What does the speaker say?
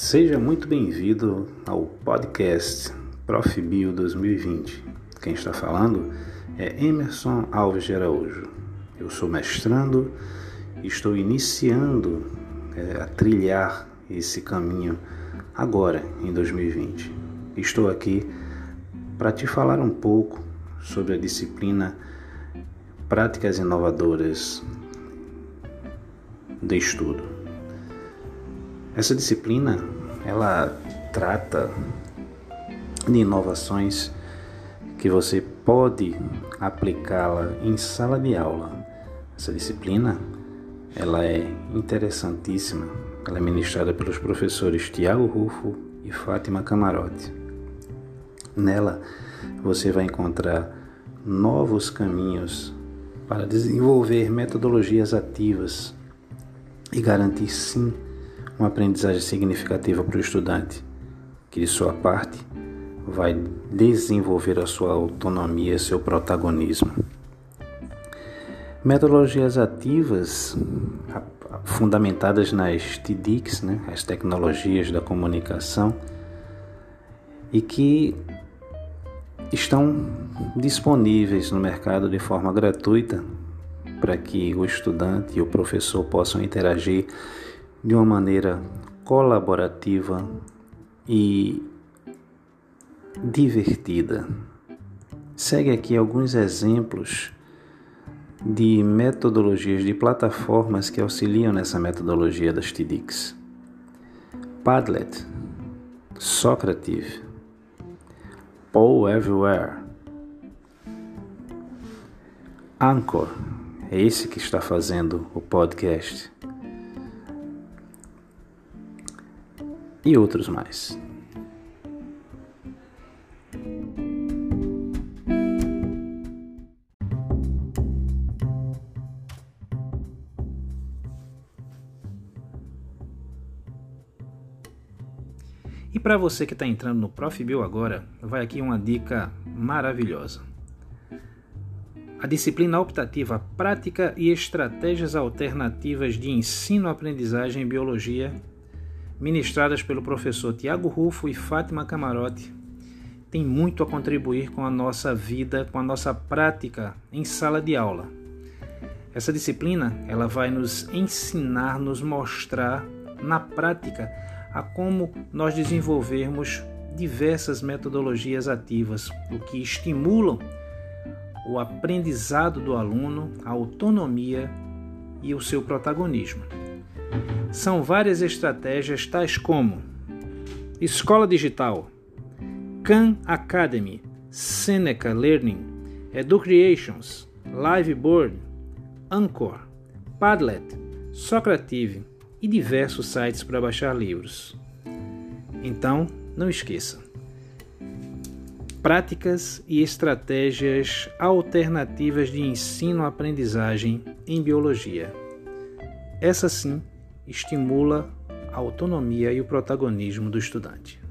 Seja muito bem-vindo ao podcast Prof. Bio 2020. Quem está falando é Emerson Alves de Araújo. Eu sou mestrando e estou iniciando é, a trilhar esse caminho agora, em 2020. Estou aqui para te falar um pouco sobre a disciplina Práticas Inovadoras de Estudo. Essa disciplina, ela trata de inovações que você pode aplicá-la em sala de aula. Essa disciplina, ela é interessantíssima. Ela é ministrada pelos professores Tiago Rufo e Fátima Camarote. Nela, você vai encontrar novos caminhos para desenvolver metodologias ativas e garantir sim uma aprendizagem significativa para o estudante, que de sua parte vai desenvolver a sua autonomia, seu protagonismo. Metodologias ativas fundamentadas nas TDICs, né, as tecnologias da comunicação, e que estão disponíveis no mercado de forma gratuita para que o estudante e o professor possam interagir de uma maneira colaborativa e divertida. Segue aqui alguns exemplos de metodologias de plataformas que auxiliam nessa metodologia das TDICs. Padlet, Socrative, Paul Everywhere, Anchor, é esse que está fazendo o podcast. E outros mais. E para você que está entrando no ProfBio agora, vai aqui uma dica maravilhosa. A disciplina optativa Prática e Estratégias Alternativas de Ensino-Aprendizagem em Biologia ministradas pelo professor Tiago Rufo e Fátima Camarote, tem muito a contribuir com a nossa vida, com a nossa prática em sala de aula. Essa disciplina, ela vai nos ensinar, nos mostrar na prática a como nós desenvolvermos diversas metodologias ativas, o que estimulam o aprendizado do aluno, a autonomia e o seu protagonismo. São várias estratégias, tais como Escola Digital, Khan Academy, Seneca Learning, Educreations, Liveboard, Anchor, Padlet, Socrative e diversos sites para baixar livros. Então, não esqueça. Práticas e estratégias alternativas de ensino-aprendizagem em biologia. Essa sim estimula a autonomia e o protagonismo do estudante.